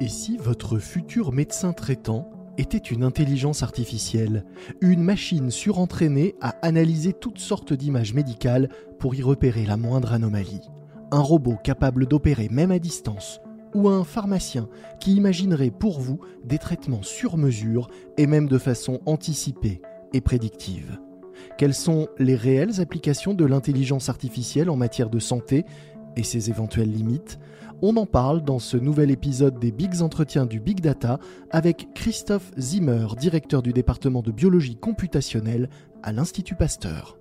Et si votre futur médecin traitant était une intelligence artificielle, une machine surentraînée à analyser toutes sortes d'images médicales pour y repérer la moindre anomalie? Un robot capable d'opérer même à distance? Ou un pharmacien qui imaginerait pour vous des traitements sur mesure et même de façon anticipée et prédictive? Quelles sont les réelles applications de l'intelligence artificielle en matière de santé et ses éventuelles limites on en parle dans ce nouvel épisode des Bigs Entretiens du Big Data avec Christophe Zimmer, directeur du département de biologie computationnelle à l'Institut Pasteur.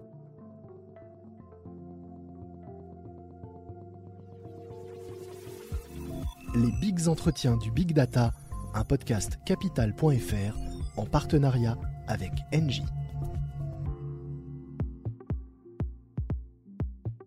Les Bigs Entretiens du Big Data, un podcast capital.fr en partenariat avec Engie.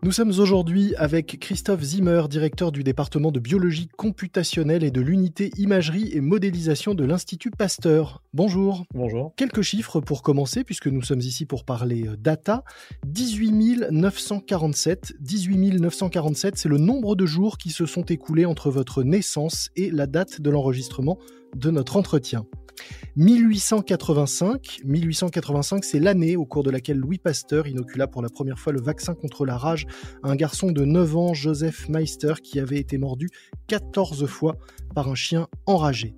Nous sommes aujourd'hui avec Christophe Zimmer, directeur du département de biologie computationnelle et de l'unité imagerie et modélisation de l'Institut Pasteur. Bonjour. Bonjour. Quelques chiffres pour commencer, puisque nous sommes ici pour parler euh, data. 18 947. 18 947, c'est le nombre de jours qui se sont écoulés entre votre naissance et la date de l'enregistrement de notre entretien. 1885, 1885 c'est l'année au cours de laquelle Louis Pasteur inocula pour la première fois le vaccin contre la rage à un garçon de 9 ans, Joseph Meister, qui avait été mordu 14 fois par un chien enragé.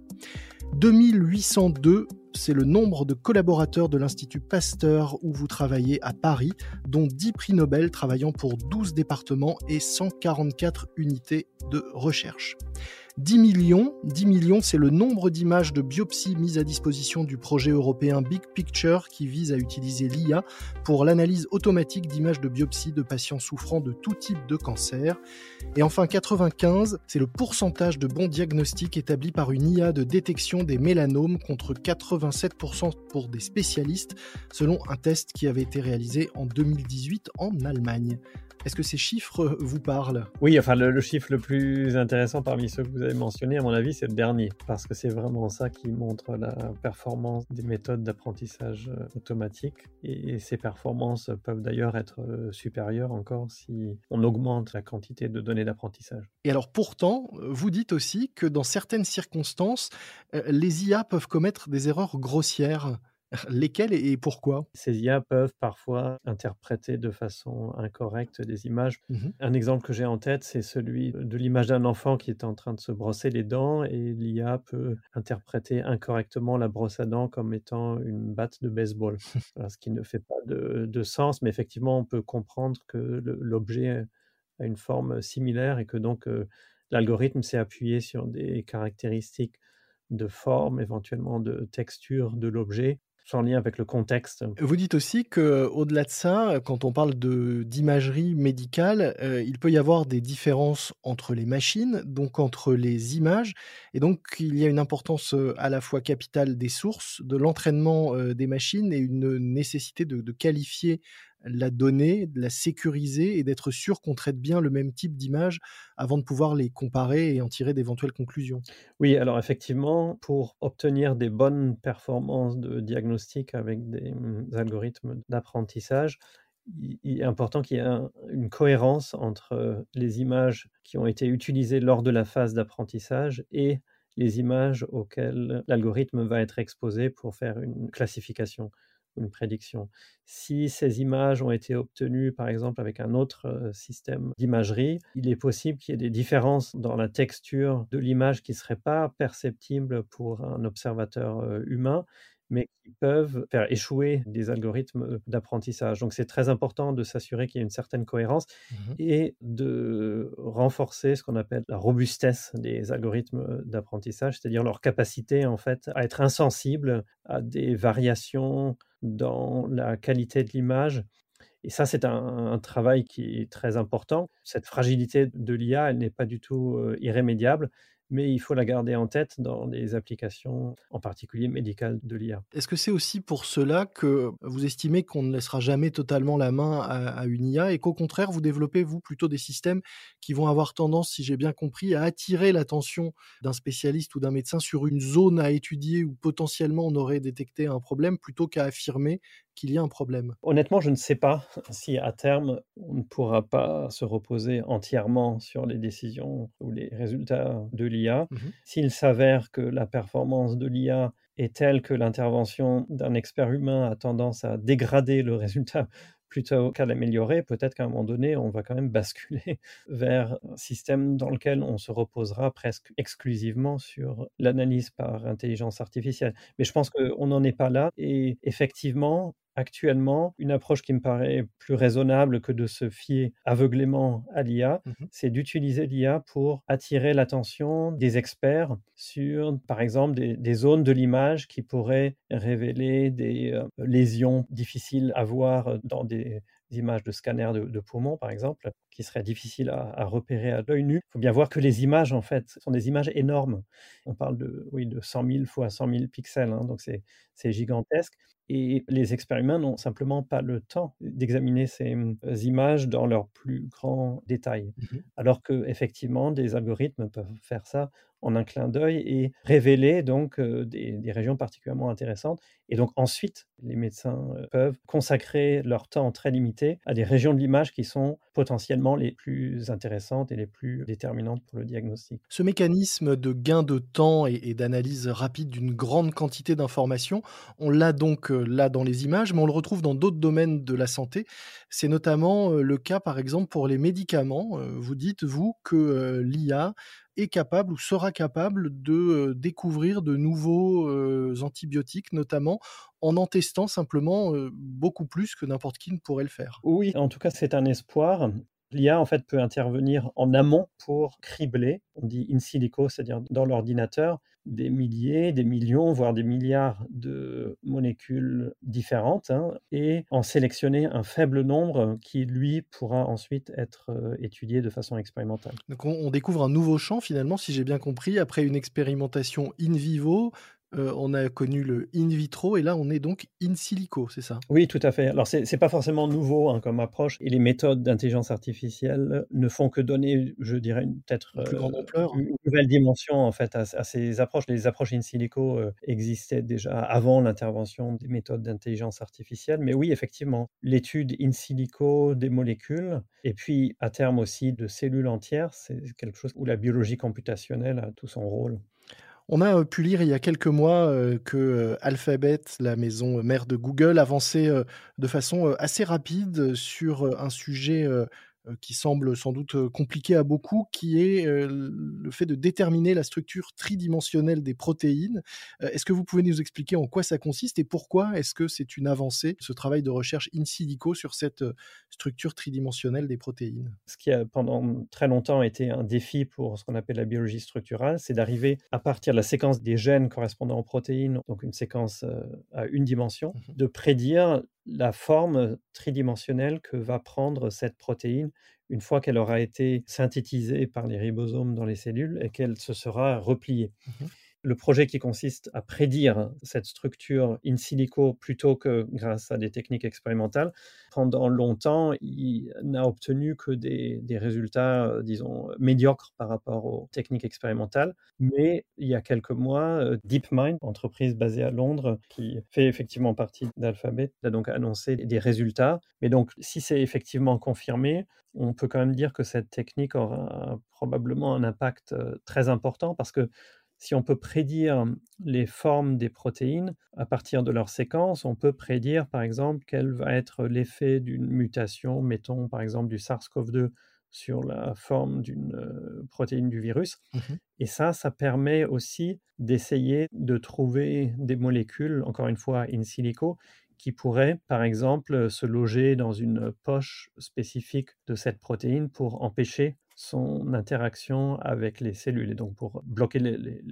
2802, c'est le nombre de collaborateurs de l'Institut Pasteur où vous travaillez à Paris, dont 10 prix Nobel travaillant pour 12 départements et 144 unités de recherche. 10 millions, 10 millions, c'est le nombre d'images de biopsies mises à disposition du projet européen Big Picture qui vise à utiliser l'IA pour l'analyse automatique d'images de biopsie de patients souffrant de tout type de cancer. Et enfin 95, c'est le pourcentage de bons diagnostics établi par une IA de détection des mélanomes contre 87% pour des spécialistes selon un test qui avait été réalisé en 2018 en Allemagne. Est-ce que ces chiffres vous parlent? Oui, enfin le, chiffre le plus intéressant parmi ceux que vous avez mentionnés, à mon avis, c'est le dernier, parce que c'est vraiment ça qui montre la performance des méthodes d'apprentissage euh, automatique. Et, ces performances peuvent d'ailleurs être euh, supérieures encore si on augmente la quantité de données d'apprentissage. Et alors pourtant, vous dites aussi que dans certaines circonstances, euh, les IA peuvent commettre des erreurs grossières. Lesquels et pourquoi? Ces IA peuvent parfois interpréter de façon incorrecte des images. Mmh Un exemple que j'ai en tête, c'est celui de l'image d'un enfant qui est en train de se brosser les dents et l'IA peut interpréter incorrectement la brosse à dents comme étant une batte de baseball, ce qui ne fait pas de, sens, mais effectivement, on peut comprendre que l'objet a une forme similaire et que donc euh, l'algorithme s'est appuyé sur des caractéristiques de forme, éventuellement de texture de l'objet, sans lien avec le contexte. Vous dites aussi que, au-delà de ça, quand on parle de d'imagerie médicale, euh, il peut y avoir des différences entre les machines, donc entre les images, et donc il y a une importance euh, à la fois capitale des sources, de l'entraînement euh, des machines et une nécessité de, de qualifier la donnée, de la sécuriser et d'être sûr qu'on traite bien le même type d'image avant de pouvoir les comparer et en tirer d'éventuelles conclusions. Oui, alors effectivement, pour obtenir des bonnes performances de diagnostic avec des mmh, algorithmes d'apprentissage, il est important qu'il y ait une cohérence entre les images qui ont été utilisées lors de la phase d'apprentissage et les images auxquelles l'algorithme va être exposé pour faire une classification une prédiction. Si ces images ont été obtenues, par exemple, avec un autre système d'imagerie, il est possible qu'il y ait des différences dans la texture de l'image qui ne seraient pas perceptibles pour un observateur humain, mais qui peuvent faire échouer des algorithmes d'apprentissage. Donc c'est très important de s'assurer qu'il y a une certaine cohérence mmh et de renforcer ce qu'on appelle la robustesse des algorithmes d'apprentissage, c'est-à-dire leur capacité en fait à être insensibles à des variations dans la qualité de l'image. Et ça, c'est un, travail qui est très important. Cette fragilité de l'IA, elle n'est pas du tout irrémédiable mais il faut la garder en tête dans les applications, en particulier médicales de l'IA. Est-ce que c'est aussi pour cela que vous estimez qu'on ne laissera jamais totalement la main à, une IA et qu'au contraire, vous développez, vous, plutôt des systèmes qui vont avoir tendance, si j'ai bien compris, à attirer l'attention d'un spécialiste ou d'un médecin sur une zone à étudier où potentiellement on aurait détecté un problème plutôt qu'à affirmer qu'il y a un problème Honnêtement, je ne sais pas si à terme, on ne pourra pas se reposer entièrement sur les décisions ou les résultats de l'IA. Mmh S'il s'avère que la performance de l'IA est telle que l'intervention d'un expert humain a tendance à dégrader le résultat plutôt qu'à l'améliorer, peut-être qu'à un moment donné, on va quand même basculer vers un système dans lequel on se reposera presque exclusivement sur l'analyse par intelligence artificielle. Mais je pense qu'on n'en est pas là. Et effectivement, actuellement, une approche qui me paraît plus raisonnable que de se fier aveuglément à l'IA, mmh c'est d'utiliser l'IA pour attirer l'attention des experts sur, par exemple, des, zones de l'image qui pourraient révéler des euh, lésions difficiles à voir dans des images de scanner de, poumons, par exemple, qui seraient difficiles à, repérer à l'œil nu. Il faut bien voir que les images, en fait, sont des images énormes. On parle de, oui, de 100 000 fois 100 000 pixels, hein, donc c'est gigantesque. Et les expériments n'ont simplement pas le temps d'examiner ces mmh, images dans leur plus grand détail. Mmh Alors que effectivement, des algorithmes peuvent faire ça en un clin d'œil et révéler donc des, régions particulièrement intéressantes. Et donc ensuite, les médecins peuvent consacrer leur temps très limité à des régions de l'image qui sont potentiellement les plus intéressantes et les plus déterminantes pour le diagnostic. Ce mécanisme de gain de temps et, d'analyse rapide d'une grande quantité d'informations, on l'a donc là dans les images, mais on le retrouve dans d'autres domaines de la santé. C'est notamment le cas, par exemple, pour les médicaments. Vous dites, vous, que l'IA est capable ou sera capable de découvrir de nouveaux antibiotiques, notamment en en testant simplement beaucoup plus que n'importe qui ne pourrait le faire. Oui, en tout cas, c'est un espoir. L'IA, en fait, peut intervenir en amont pour cribler, on dit in silico, c'est-à-dire dans l'ordinateur, des milliers, des millions, voire des milliards de molécules différentes hein, et en sélectionner un faible nombre qui, lui, pourra ensuite être euh, étudié de façon expérimentale. Donc on, découvre un nouveau champ finalement, si j'ai bien compris, après une expérimentation in vivo, euh, on a connu le in vitro et là on est donc in silico, c'est ça? Oui, tout à fait. Alors c'est n'est pas forcément nouveau hein, comme approche et les méthodes d'intelligence artificielle ne font que donner, je dirais, peut-être euh, une nouvelle dimension en fait à, ces approches. Les approches in silico euh, existaient déjà avant l'intervention des méthodes d'intelligence artificielle, mais oui, effectivement, l'étude in silico des molécules et puis à terme aussi de cellules entières, c'est quelque chose où la biologie computationnelle a tout son rôle. On a pu lire il y a quelques mois que Alphabet, la maison mère de Google, avançait de façon assez rapide sur un sujet euh, qui semble sans doute euh, compliqué à beaucoup, qui est euh, le fait de déterminer la structure tridimensionnelle des protéines. Est-ce que vous pouvez nous expliquer en quoi ça consiste et pourquoi est-ce que c'est une avancée, ce travail de recherche in silico sur cette structure tridimensionnelle des protéines? Ce qui a pendant très longtemps été un défi pour ce qu'on appelle la biologie structurale, c'est d'arriver à partir de la séquence des gènes correspondant aux protéines, donc une séquence à une dimension, mmh de prédire la forme tridimensionnelle que va prendre cette protéine une fois qu'elle aura été synthétisée par les ribosomes dans les cellules et qu'elle se sera repliée. Mmh le projet qui consiste à prédire cette structure in silico plutôt que grâce à des techniques expérimentales, pendant longtemps, il n'a obtenu que des, résultats, euh, disons, médiocres par rapport aux techniques expérimentales. Mais il y a quelques mois, euh, DeepMind, entreprise basée à Londres, qui fait effectivement partie d'Alphabet, a donc annoncé des résultats. Mais donc, si c'est effectivement confirmé, on peut quand même dire que cette technique aura probablement un impact euh, très important parce que si on peut prédire les formes des protéines à partir de leur séquence, on peut prédire par exemple quel va être l'effet d'une mutation, mettons par exemple du SARS-CoV-2 sur la forme d'une euh, protéine du virus. Mmh Et ça, ça permet aussi d'essayer de trouver des molécules, encore une fois in silico, qui pourraient, par exemple, se loger dans une poche spécifique de cette protéine pour empêcher son interaction avec les cellules et donc pour bloquer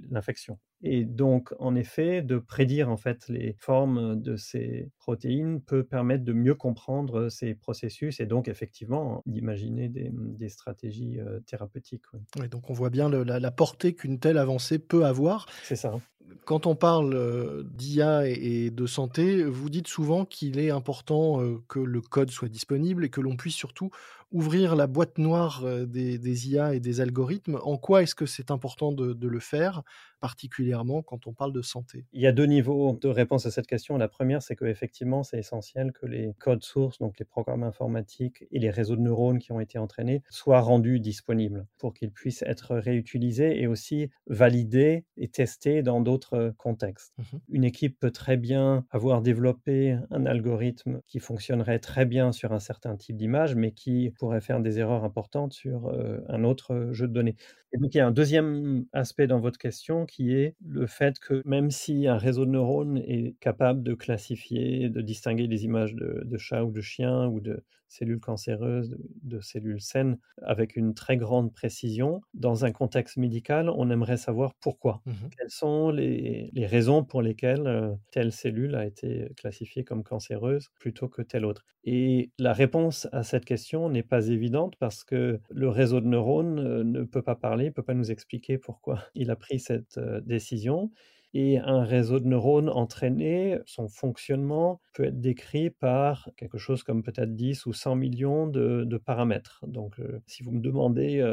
l'infection. Et donc, en effet, de prédire en fait les formes de ces protéines peut permettre de mieux comprendre ces processus et donc effectivement d'imaginer des, stratégies euh, thérapeutiques. donc on voit bien la, portée qu'une telle avancée peut avoir. C'est ça. Quand on parle d'IA et de santé, vous dites souvent qu'il est important que le code soit disponible et que l'on puisse surtout ouvrir la boîte noire des, des IA et des algorithmes. En quoi est-ce que c'est important de, de, le faire, particulièrement quand on parle de santé? Il y a deux niveaux de réponse à cette question. La première, c'est qu'effectivement, c'est essentiel que les codes sources, donc les programmes informatiques et les réseaux de neurones qui ont été entraînés, soient rendus disponibles pour qu'ils puissent être réutilisés et aussi validés et testés dans d'autres contextes. Mmh Une équipe peut très bien avoir développé un algorithme qui fonctionnerait très bien sur un certain type d'image, mais qui pourrait faire des erreurs importantes sur un autre jeu de données. Et donc, il y a un deuxième aspect dans votre question qui est le fait que même si un réseau de neurones est capable de classifier, de distinguer les images de, de chats ou de chiens ou de cellules cancéreuses, de, cellules saines, avec une très grande précision, dans un contexte médical, on aimerait savoir pourquoi. Mmh Quelles sont les, les, raisons pour lesquelles telle cellule a été classifiée comme cancéreuse plutôt que telle autre? Et la réponse à cette question n'est pas évidente parce que le réseau de neurones ne peut pas parler, ne peut pas nous expliquer pourquoi il a pris cette décision. Et un réseau de neurones entraîné, son fonctionnement peut être décrit par quelque chose comme peut-être 10 ou 100 millions de, paramètres. Donc, si vous me demandez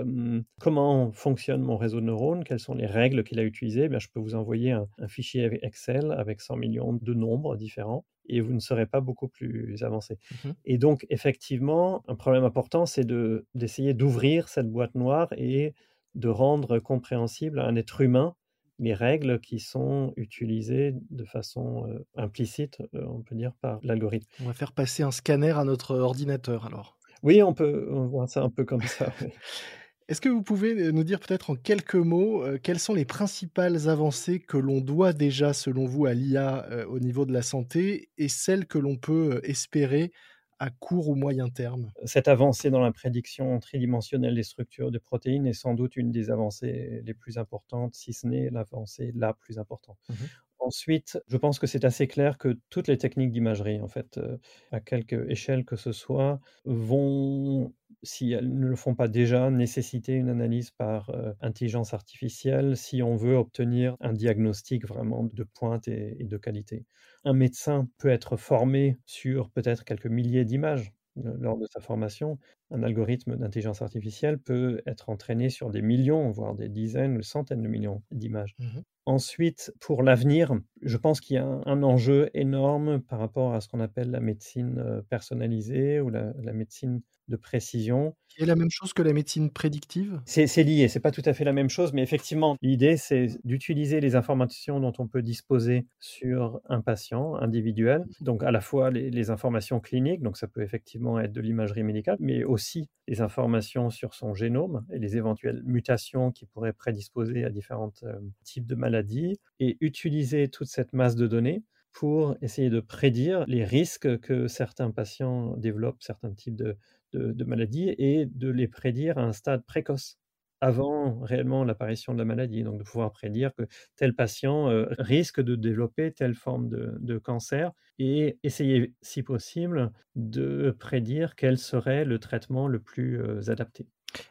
comment fonctionne mon réseau de neurones, quelles sont les règles qu'il a utilisées, bien, je peux vous envoyer un, fichier Excel avec 100 millions de nombres différents et vous ne serez pas beaucoup plus avancé. Mmh et donc, effectivement, un problème important, c'est d'essayer d'ouvrir cette boîte noire et de rendre compréhensible à un être humain les règles qui sont utilisées de façon implicite, on peut dire, par l'algorithme. On va faire passer un scanner à notre ordinateur alors. Oui, on peut voir ça un peu comme ça. Est-ce que vous pouvez nous dire peut-être en quelques mots quelles sont les principales avancées que l'on doit déjà, selon vous, à l'IA au niveau de la santé et celles que l'on peut espérer à court ou moyen terme Cette avancée dans la prédiction tridimensionnelle des structures de protéines est sans doute une des avancées les plus importantes, si ce n'est l'avancée la plus importante. Mmh Ensuite, je pense que c'est assez clair que toutes les techniques d'imagerie, en fait, euh, à quelque échelle que ce soit, vont, si elles ne le font pas déjà, nécessiter une analyse par euh, intelligence artificielle si on veut obtenir un diagnostic vraiment de pointe et de qualité. Un médecin peut être formé sur peut-être quelques milliers d'images lors de sa formation. Un algorithme d'intelligence artificielle peut être entraîné sur des millions, voire des dizaines ou centaines de millions d'images. Mmh Ensuite, pour l'avenir, je pense qu'il y a un, enjeu énorme par rapport à ce qu'on appelle la médecine personnalisée ou la, médecine de précision. Qui est la même chose que la médecine prédictive? C'est lié, c'est pas tout à fait la même chose, mais effectivement, l'idée, c'est d'utiliser les informations dont on peut disposer sur un patient individuel, donc à la fois les, les informations cliniques, donc ça peut effectivement être de l'imagerie médicale, mais aussi les informations sur son génome et les éventuelles mutations qui pourraient prédisposer à différents types de maladies et utiliser toute cette masse de données pour essayer de prédire les risques que certains patients développent, certains types de, maladies, et de les prédire à un stade précoce, avant réellement l'apparition de la maladie. Donc de pouvoir prédire que tel patient euh, risque de développer telle forme de, de, cancer et essayer, si possible, de prédire quel serait le traitement le plus euh, adapté.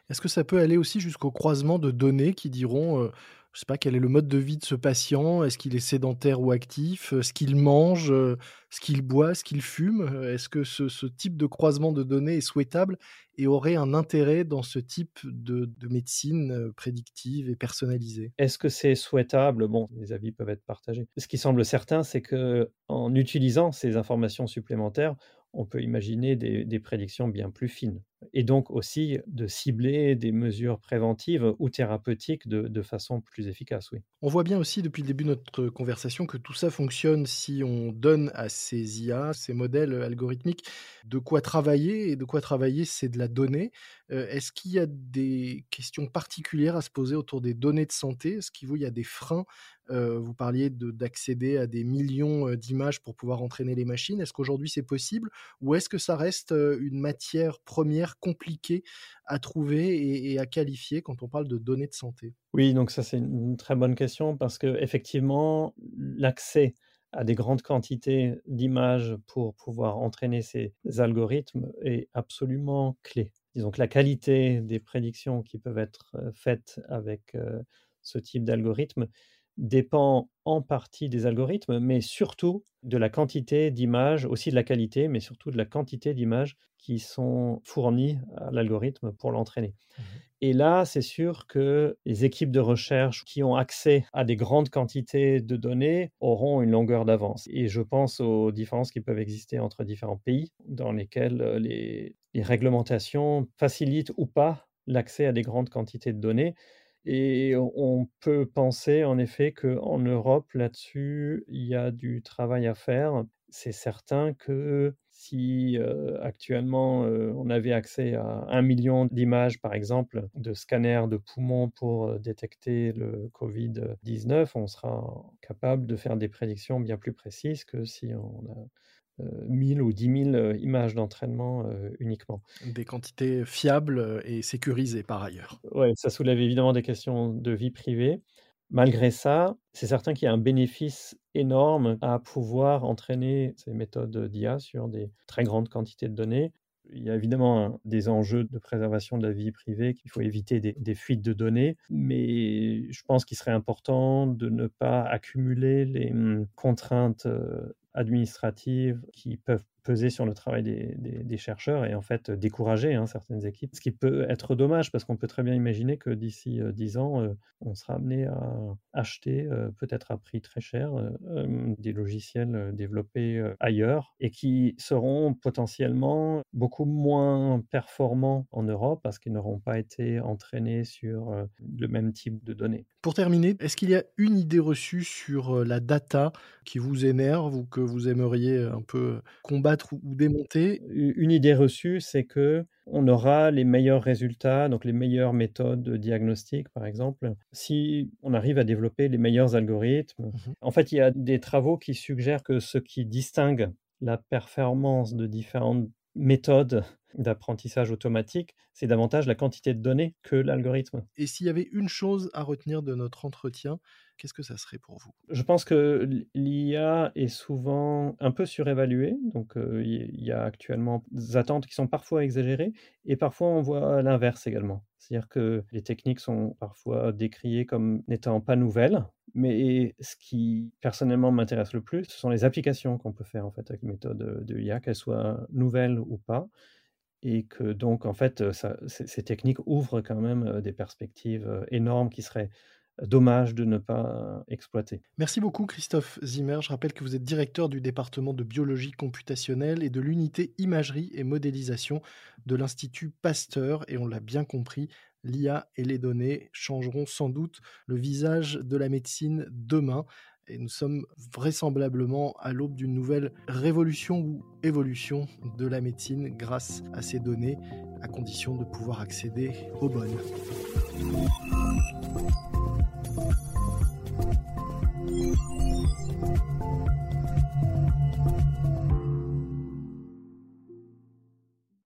Est-ce que ça peut aller aussi jusqu'au croisement de données qui diront... Euh, je sais pas quel est le mode de vie de ce patient. Est-ce qu'il est sédentaire ou actif? Ce qu'il mange, ce qu'il boit, ce qu'il fume? Est-ce que ce, type de croisement de données est souhaitable et aurait un intérêt dans ce type de, médecine prédictive et personnalisée? Est-ce que c'est souhaitable? Bon, les avis peuvent être partagés. Ce qui semble certain, c'est que en utilisant ces informations supplémentaires, on peut imaginer des, prédictions bien plus fines. Et donc aussi de cibler des mesures préventives ou thérapeutiques de, façon plus efficace, oui. On voit bien aussi depuis le début de notre conversation que tout ça fonctionne si on donne à ces IA, ces modèles algorithmiques, de quoi travailler. Et de quoi travailler, c'est de la donnée. Euh, est-ce qu'il y a des questions particulières à se poser autour des données de santé? Est-ce qu'il y a des freins? Euh, Vous parliez d'accéder à des millions euh, d'images pour pouvoir entraîner les machines. Est-ce qu'aujourd'hui c'est possible? Ou est-ce que ça reste une matière première compliquée à trouver et, à qualifier quand on parle de données de santé Oui, donc ça c'est une très bonne question parce que effectivement l'accès à des grandes quantités d'images pour pouvoir entraîner ces algorithmes est absolument clé. Disons que la qualité des prédictions qui peuvent être faites avec ce type d'algorithme dépend en partie des algorithmes, mais surtout de la quantité d'images, aussi de la qualité, mais surtout de la quantité d'images qui sont fournies à l'algorithme pour l'entraîner. Mmh Et là, c'est sûr que les équipes de recherche qui ont accès à des grandes quantités de données auront une longueur d'avance. Et je pense aux différences qui peuvent exister entre différents pays dans lesquels euh, les, les réglementations facilitent ou pas l'accès à des grandes quantités de données. Et on peut penser en effet qu'en Europe, là-dessus, il y a du travail à faire. C'est certain que si actuellement on avait accès à un million d'images, par exemple, de scanners de poumons pour détecter le Covid-19, on sera capable de faire des prédictions bien plus précises que si on a 1000 ou 10 000 images d'entraînement uniquement. Des quantités fiables et sécurisées par ailleurs. Oui, ça soulève évidemment des questions de vie privée. Malgré ça, c'est certain qu'il y a un bénéfice énorme à pouvoir entraîner ces méthodes d'IA sur des très grandes quantités de données. Il y a évidemment des enjeux de préservation de la vie privée, qu'il faut éviter des, des, fuites de données, mais je pense qu'il serait important de ne pas accumuler les hum, contraintes administratives qui peuvent peser sur le travail des, chercheurs et en fait décourager hein, certaines équipes. Ce qui peut être dommage parce qu'on peut très bien imaginer que d'ici 10 ans, on sera amené à acheter, peut-être à prix très cher, des logiciels développés ailleurs et qui seront potentiellement beaucoup moins performants en Europe parce qu'ils n'auront pas été entraînés sur le même type de données. Pour terminer, est-ce qu'il y a une idée reçue sur la data qui vous énerve ou que vous aimeriez un peu combattre ou démonter Une idée reçue, c'est que on aura les meilleurs résultats, donc les meilleures méthodes de diagnostic, par exemple, si on arrive à développer les meilleurs algorithmes. Mmh en fait, il y a des travaux qui suggèrent que ce qui distingue la performance de différentes méthodes d'apprentissage automatique, c'est davantage la quantité de données que l'algorithme. Et s'il y avait une chose à retenir de notre entretien, qu'est-ce que ça serait pour vous? Je pense que l'IA est souvent un peu surévaluée. Donc, il y a actuellement des attentes qui sont parfois exagérées et parfois on voit l'inverse également. C'est-à-dire que les techniques sont parfois décriées comme n'étant pas nouvelles, mais ce qui personnellement m'intéresse le plus, ce sont les applications qu'on peut faire en fait avec les méthodes de l'IA, qu'elles soient nouvelles ou pas. Et que donc en fait ces, techniques ouvrent quand même des perspectives énormes qui seraient dommage de ne pas exploiter. Merci beaucoup Christophe Zimmer. Je rappelle que vous êtes directeur du département de biologie computationnelle et de l'unité imagerie et modélisation de l'Institut Pasteur. Et on l'a bien compris, l'IA et les données changeront sans doute le visage de la médecine demain. Et nous sommes vraisemblablement à l'aube d'une nouvelle révolution ou évolution de la médecine grâce à ces données, à condition de pouvoir accéder aux bonnes. Thank you.